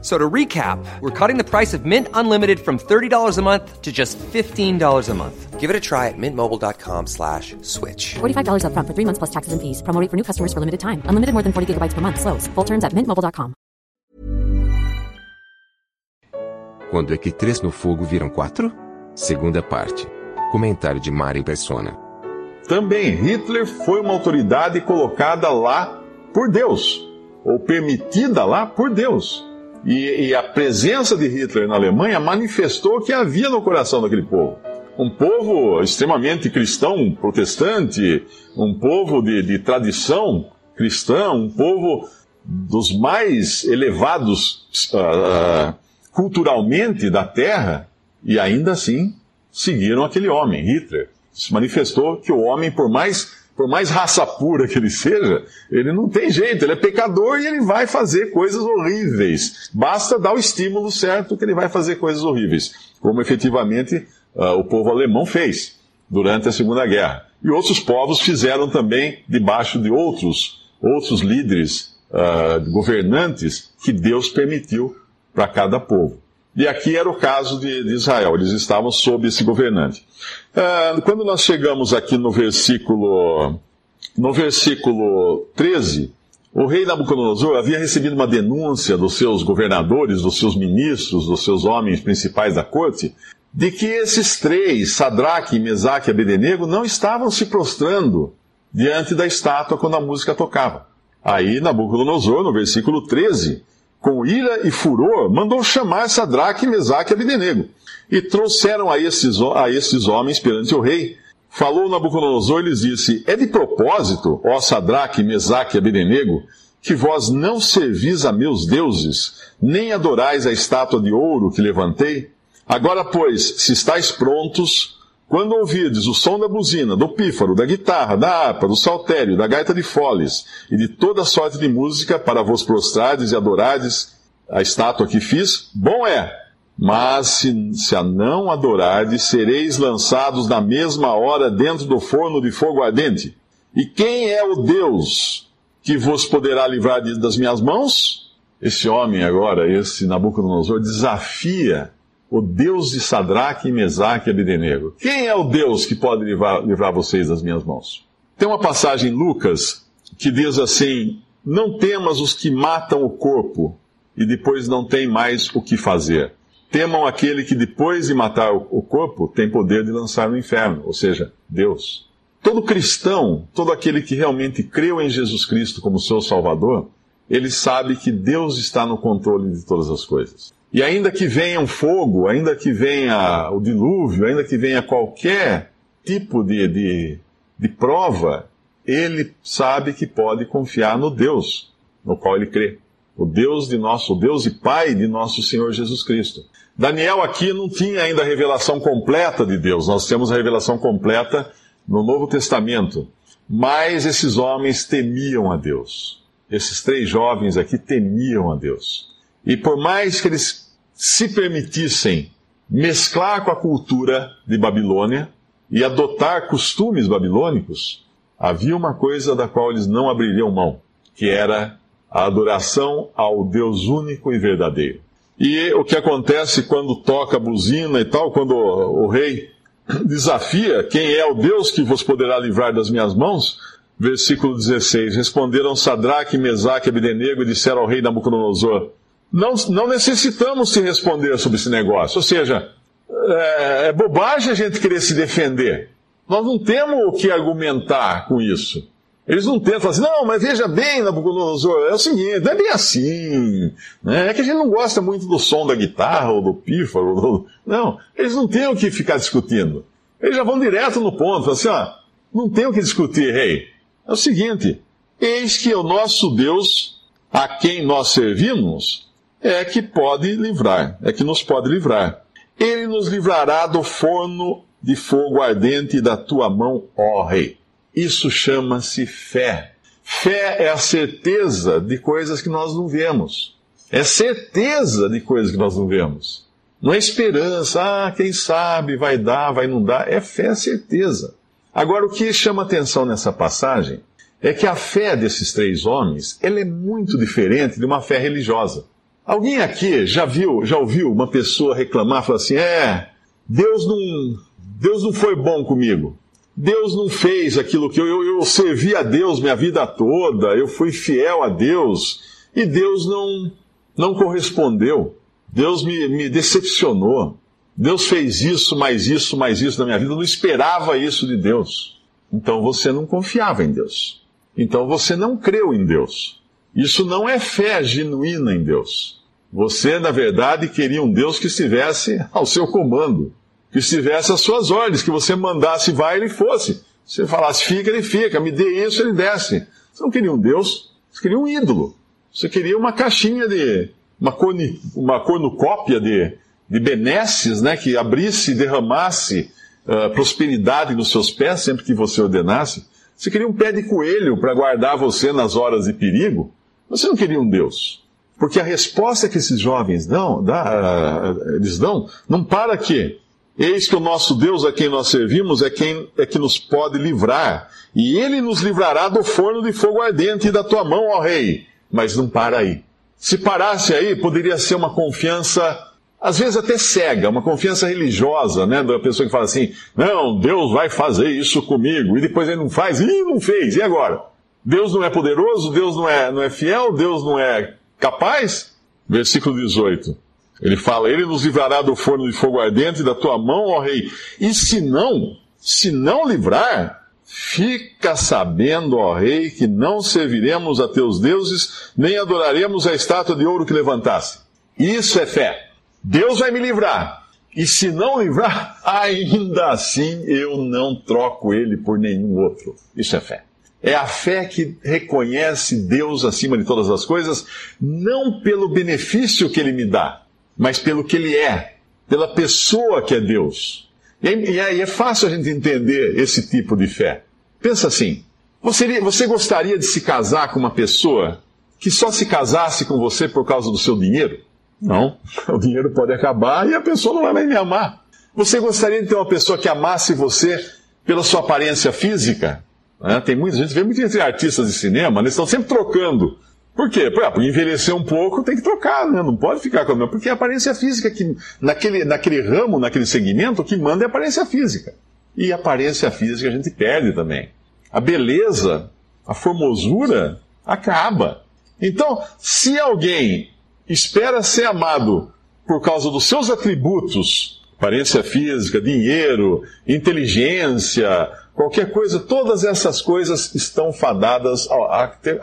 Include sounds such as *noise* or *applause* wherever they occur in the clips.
So to recap, we're cutting the price of Mint Unlimited from $30 a month to just $15 a month. Give it a try at mintmobile.com slash switch. $45 upfront for three months plus taxes and fees. Promo rate for new customers for limited time. Unlimited more than 40 gigabytes per month. Slows. Full terms at mintmobile.com. Quando é que três no fogo viram quatro? Segunda parte. Comentário de Mari Persona. Também Hitler foi uma autoridade colocada lá por Deus, ou permitida lá por Deus. E, e a presença de Hitler na Alemanha manifestou o que havia no coração daquele povo. Um povo extremamente cristão, protestante, um povo de, de tradição cristã, um povo dos mais elevados ah, culturalmente da terra, e ainda assim seguiram aquele homem, Hitler. Se manifestou que o homem, por mais, por mais raça pura que ele seja, ele não tem jeito, ele é pecador e ele vai fazer coisas horríveis. Basta dar o estímulo certo que ele vai fazer coisas horríveis, como efetivamente ah, o povo alemão fez durante a Segunda Guerra. E outros povos fizeram também debaixo de outros, outros líderes, ah, governantes, que Deus permitiu para cada povo. E aqui era o caso de, de Israel, eles estavam sob esse governante. Ah, quando nós chegamos aqui no versículo, no versículo 13, o rei Nabucodonosor havia recebido uma denúncia dos seus governadores, dos seus ministros, dos seus homens principais da corte, de que esses três, Sadraque, Mesaque e Abednego, não estavam se prostrando diante da estátua quando a música tocava. Aí Nabucodonosor, no versículo 13, com ira e furor, mandou chamar Sadraque, Mesaque e Abednego. E trouxeram a esses, a esses homens perante o rei. Falou Nabucodonosor e lhes disse, É de propósito, ó Sadraque, Mesaque e Abednego, que vós não servis a meus deuses, nem adorais a estátua de ouro que levantei? Agora, pois, se estáis prontos, quando ouvirdes o som da buzina, do pífaro, da guitarra, da harpa, do saltério, da gaita de foles e de toda sorte de música para vos prostrardes e adorardes a estátua que fiz, bom é. Mas se, se a não adorardes, sereis lançados na mesma hora dentro do forno de fogo ardente. E quem é o Deus que vos poderá livrar das minhas mãos? Esse homem agora, esse Nabucodonosor, desafia o Deus de Sadraque, Mesaque e Abednego. Quem é o Deus que pode livrar, livrar vocês das minhas mãos? Tem uma passagem em Lucas que diz assim: Não temas os que matam o corpo e depois não tem mais o que fazer. Temam aquele que depois de matar o corpo tem poder de lançar no inferno, ou seja, Deus. Todo cristão, todo aquele que realmente creu em Jesus Cristo como seu Salvador, ele sabe que Deus está no controle de todas as coisas. E ainda que venha um fogo, ainda que venha o dilúvio, ainda que venha qualquer tipo de, de, de prova, ele sabe que pode confiar no Deus no qual ele crê. O Deus de nosso, o Deus e Pai de nosso Senhor Jesus Cristo. Daniel aqui não tinha ainda a revelação completa de Deus. Nós temos a revelação completa no Novo Testamento. Mas esses homens temiam a Deus. Esses três jovens aqui temiam a Deus. E por mais que eles se permitissem mesclar com a cultura de Babilônia e adotar costumes babilônicos, havia uma coisa da qual eles não abririam mão, que era a adoração ao Deus único e verdadeiro. E o que acontece quando toca a buzina e tal, quando o, rei *coughs* desafia quem é o Deus que vos poderá livrar das minhas mãos, versículo 16, responderam Sadraque, Mesaque e Abednego e disseram ao rei Nabucodonosor, não, não necessitamos te responder sobre esse negócio, ou seja, é, é bobagem a gente querer se defender. Nós não temos o que argumentar com isso. Eles não tentam assim, não, mas veja bem, Nabucodonosor, é o seguinte, é bem assim. Né? É que a gente não gosta muito do som da guitarra ou do pífaro. do- Não, eles não têm o que ficar discutindo. Eles já vão direto no ponto, assim, ó, não tem o que discutir, rei. É o seguinte, eis que o nosso Deus, a quem nós servimos, é que pode livrar, é que nos pode livrar. Ele nos livrará do forno de fogo ardente da tua mão, ó rei. Isso chama-se fé. Fé é a certeza de coisas que nós não vemos. É certeza de coisas que nós não vemos. Não é esperança, ah, quem sabe, vai dar, vai não dar. É fé, é certeza. Agora, o que chama atenção nessa passagem é que a fé desses três homens, ela é muito diferente de uma fé religiosa. Alguém aqui já viu, já ouviu uma pessoa reclamar, falar assim, é, Deus não, Deus não foi bom comigo. Deus não fez aquilo que eu, eu, eu servi a Deus minha vida toda, eu fui fiel a Deus, e Deus não, não correspondeu. Deus me, me decepcionou. Deus fez isso, mais isso, mais isso na minha vida. Eu não esperava isso de Deus. Então você não confiava em Deus. Então você não creu em Deus. Isso não é fé genuína em Deus. Você, na verdade, queria um Deus que estivesse ao seu comando que estivesse às suas ordens, que você mandasse vai, ele fosse. Você falasse fica, ele fica, me dê isso, ele desce. Você não queria um Deus, você queria um ídolo. Você queria uma caixinha de. uma, uma cornucópia de, de benesses, né, que abrisse e derramasse uh, prosperidade nos seus pés sempre que você ordenasse. Você queria um pé de coelho para guardar você nas horas de perigo. Você não queria um Deus. Porque a resposta que esses jovens dão, dá, eles dão, não para que Eis que o nosso Deus a quem nós servimos é quem é que nos pode livrar, e ele nos livrará do forno de fogo ardente e da tua mão, ó rei. Mas não para aí. Se parasse aí, poderia ser uma confiança, às vezes até cega, uma confiança religiosa, né? Da pessoa que fala assim: não, Deus vai fazer isso comigo, e depois ele não faz, e não fez, e agora? Deus não é poderoso, Deus não é, não é fiel, Deus não é capaz? Versículo 18. Ele fala: Ele nos livrará do forno de fogo ardente da tua mão, ó rei. E se não, se não livrar, fica sabendo, ó rei, que não serviremos a teus deuses, nem adoraremos a estátua de ouro que levantasse. Isso é fé. Deus vai me livrar. E se não livrar, *laughs* ainda assim eu não troco ele por nenhum outro. Isso é fé. É a fé que reconhece Deus acima de todas as coisas, não pelo benefício que ele me dá, mas pelo que ele é, pela pessoa que é Deus. E aí é fácil a gente entender esse tipo de fé. Pensa assim: você, você gostaria de se casar com uma pessoa que só se casasse com você por causa do seu dinheiro? Não. *laughs* O dinheiro pode acabar e a pessoa não vai mais me amar. Você gostaria de ter uma pessoa que amasse você pela sua aparência física? Né? Tem muita gente, vê muito entre artistas de cinema, eles estão sempre trocando por quê? Por envelhecer um pouco tem que trocar, né? não pode ficar com a mesma. Porque é a aparência física, que naquele, naquele ramo, naquele segmento, o que manda é a aparência física. E a aparência física a gente perde também. A beleza, a formosura, acaba. Então, se alguém espera ser amado por causa dos seus atributos, aparência física, dinheiro, inteligência, qualquer coisa, todas essas coisas estão fadadas a,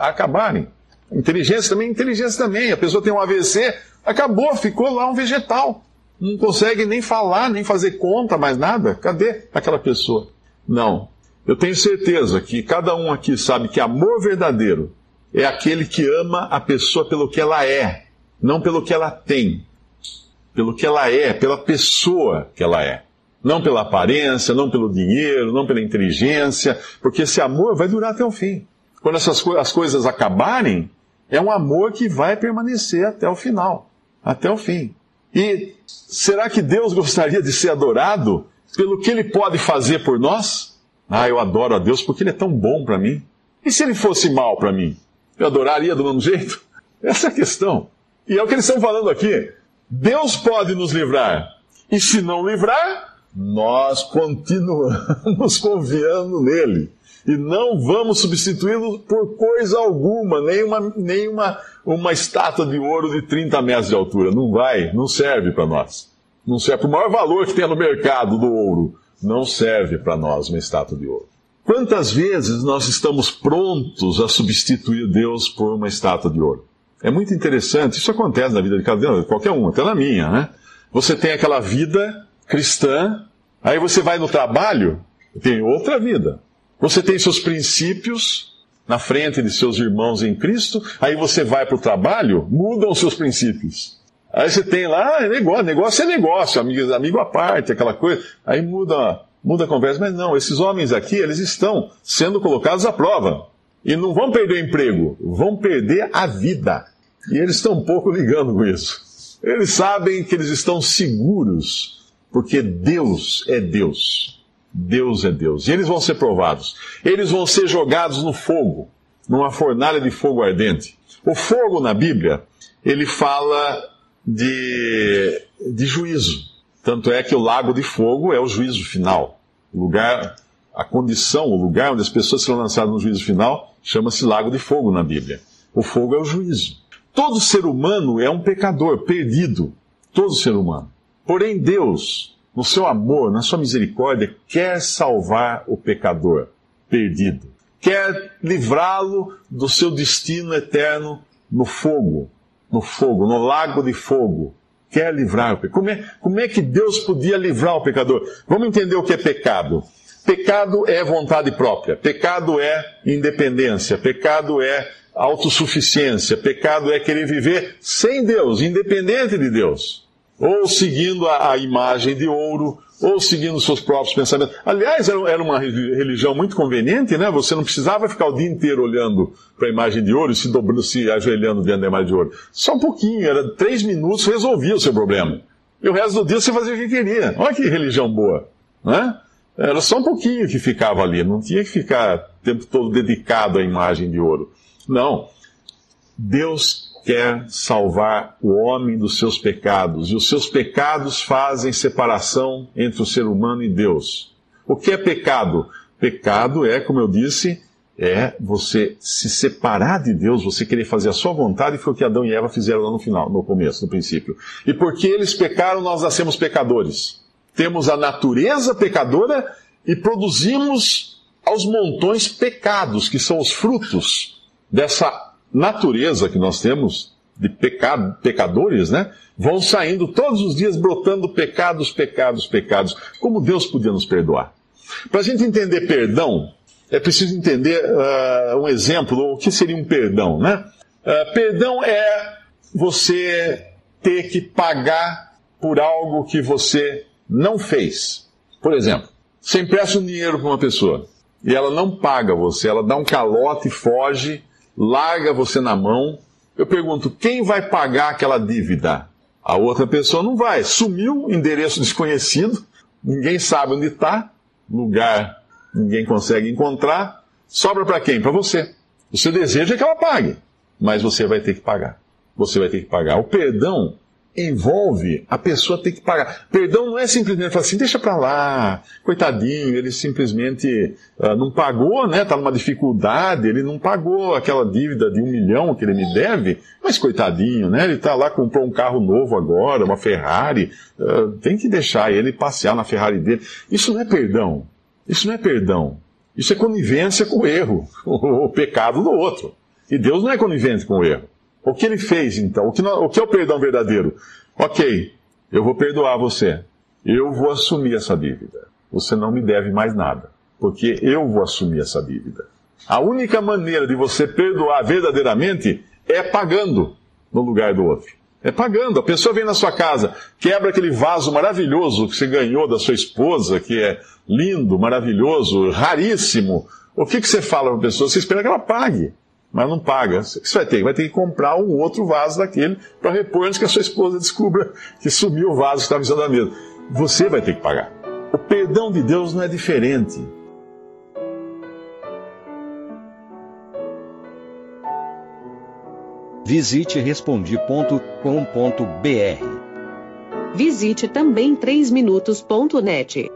a, acabarem. Inteligência também, inteligência também. A pessoa tem um AVC, acabou, ficou lá um vegetal. Não consegue nem falar, nem fazer conta, mais nada. Cadê aquela pessoa? Não. Eu tenho certeza que cada um aqui sabe que amor verdadeiro é aquele que ama a pessoa pelo que ela é, não pelo que ela tem. Pelo que ela é, pela pessoa que ela é. Não pela aparência, não pelo dinheiro, não pela inteligência, porque esse amor vai durar até o fim. Quando essas co as coisas acabarem, é um amor que vai permanecer até o final, até o fim. E será que Deus gostaria de ser adorado pelo que Ele pode fazer por nós? Ah, eu adoro a Deus porque Ele é tão bom para mim. E se Ele fosse mal para mim? Eu adoraria do mesmo jeito? *laughs* Essa é a questão. E é o que eles estão falando aqui. Deus pode nos livrar. E se não livrar, nós continuamos *laughs* confiando nele e não vamos substituí-lo por coisa alguma, nem, uma, nem uma, uma estátua de ouro de 30 metros de altura. Não vai, não serve para nós. Não serve. Por maior valor que tem no mercado do ouro, não serve para nós uma estátua de ouro. Quantas vezes nós estamos prontos a substituir Deus por uma estátua de ouro? É muito interessante, isso acontece na vida de cada um, qualquer um, até na minha, né? Você tem aquela vida cristã, aí você vai no trabalho, tem outra vida. Você tem seus princípios na frente de seus irmãos em Cristo, aí você vai para o trabalho, mudam seus princípios. Aí você tem lá, é negócio, negócio é negócio, amigo, amigo à parte, aquela coisa. Aí muda, muda a conversa. Mas não, esses homens aqui, eles estão sendo colocados à prova. E não vão perder emprego, vão perder a vida. E eles estão um pouco ligando com isso. Eles sabem que eles estão seguros, porque Deus é Deus. Deus é Deus. E eles vão ser provados. Eles vão ser jogados no fogo, numa fornalha de fogo ardente. O fogo na Bíblia, ele fala de, de juízo. Tanto é que o lago de fogo é o juízo final. O lugar, a condição, o lugar onde as pessoas serão lançadas no juízo final, chama-se lago de fogo na Bíblia. O fogo é o juízo. Todo ser humano é um pecador perdido. Todo ser humano. Porém, Deus, no seu amor, na sua misericórdia, quer salvar o pecador perdido. Quer livrá-lo do seu destino eterno no fogo, no fogo, no lago de fogo. Quer livrar o pecador. Como é, como é que Deus podia livrar o pecador? Vamos entender o que é pecado. Pecado é vontade própria, pecado é independência, pecado é autossuficiência, pecado é querer viver sem Deus, independente de Deus, ou seguindo a, a imagem de ouro, ou seguindo seus próprios pensamentos. Aliás, era uma religião muito conveniente, né? Você não precisava ficar o dia inteiro olhando para a imagem de ouro e se, dobrando, se ajoelhando diante da imagem de ouro. Só um pouquinho, era três minutos, resolvia o seu problema. E o resto do dia você fazia o que queria. Olha que religião boa, né? Era só um pouquinho que ficava ali, não tinha que ficar o tempo todo dedicado à imagem de ouro. Não. Deus quer salvar o homem dos seus pecados, e os seus pecados fazem separação entre o ser humano e Deus. O que é pecado? Pecado é, como eu disse, é você se separar de Deus, você querer fazer a sua vontade, foi o que Adão e Eva fizeram lá no final, no começo, no princípio. E porque eles pecaram, nós nascemos pecadores. Temos a natureza pecadora e produzimos aos montões pecados, que são os frutos dessa natureza que nós temos de pecado, pecadores, né? Vão saindo todos os dias brotando pecados, pecados, pecados. Como Deus podia nos perdoar? Para a gente entender perdão, é preciso entender uh, um exemplo, o que seria um perdão, né? Uh, perdão é você ter que pagar por algo que você não fez. Por exemplo, você empresta um dinheiro para uma pessoa e ela não paga você, ela dá um calote e foge larga você na mão. Eu pergunto, quem vai pagar aquela dívida? A outra pessoa não vai. Sumiu, endereço desconhecido, ninguém sabe onde está, lugar ninguém consegue encontrar. Sobra para quem? Para você. Você deseja que ela pague, mas você vai ter que pagar. Você vai ter que pagar. O perdão envolve a pessoa ter que pagar. Perdão não é simplesmente falar assim, deixa para lá, coitadinho, ele simplesmente uh, não pagou, né? Está numa dificuldade, ele não pagou aquela dívida de um milhão que ele me deve, mas coitadinho, né? Ele está lá, comprou um carro novo agora, uma Ferrari, uh, tem que deixar ele passear na Ferrari dele. Isso não é perdão. Isso não é perdão. Isso é conivência com o erro, *laughs* o pecado do outro. E Deus não é conivente com o erro. O que ele fez então? O que, o que é o perdão verdadeiro? Ok, eu vou perdoar você. Eu vou assumir essa dívida. Você não me deve mais nada. Porque eu vou assumir essa dívida. A única maneira de você perdoar verdadeiramente é pagando no lugar do outro. É pagando. A pessoa vem na sua casa, quebra aquele vaso maravilhoso que você ganhou da sua esposa, que é lindo, maravilhoso, raríssimo. O que, que você fala para a pessoa? Você espera que ela pague mas não paga. O que você vai ter? Vai ter que comprar um outro vaso daquele para repor antes que a sua esposa descubra que sumiu o vaso que estava em cima da mesa. Você vai ter que pagar. O perdão de Deus não é diferente. Visite respondi.com.br. Visite também 3minutos.net.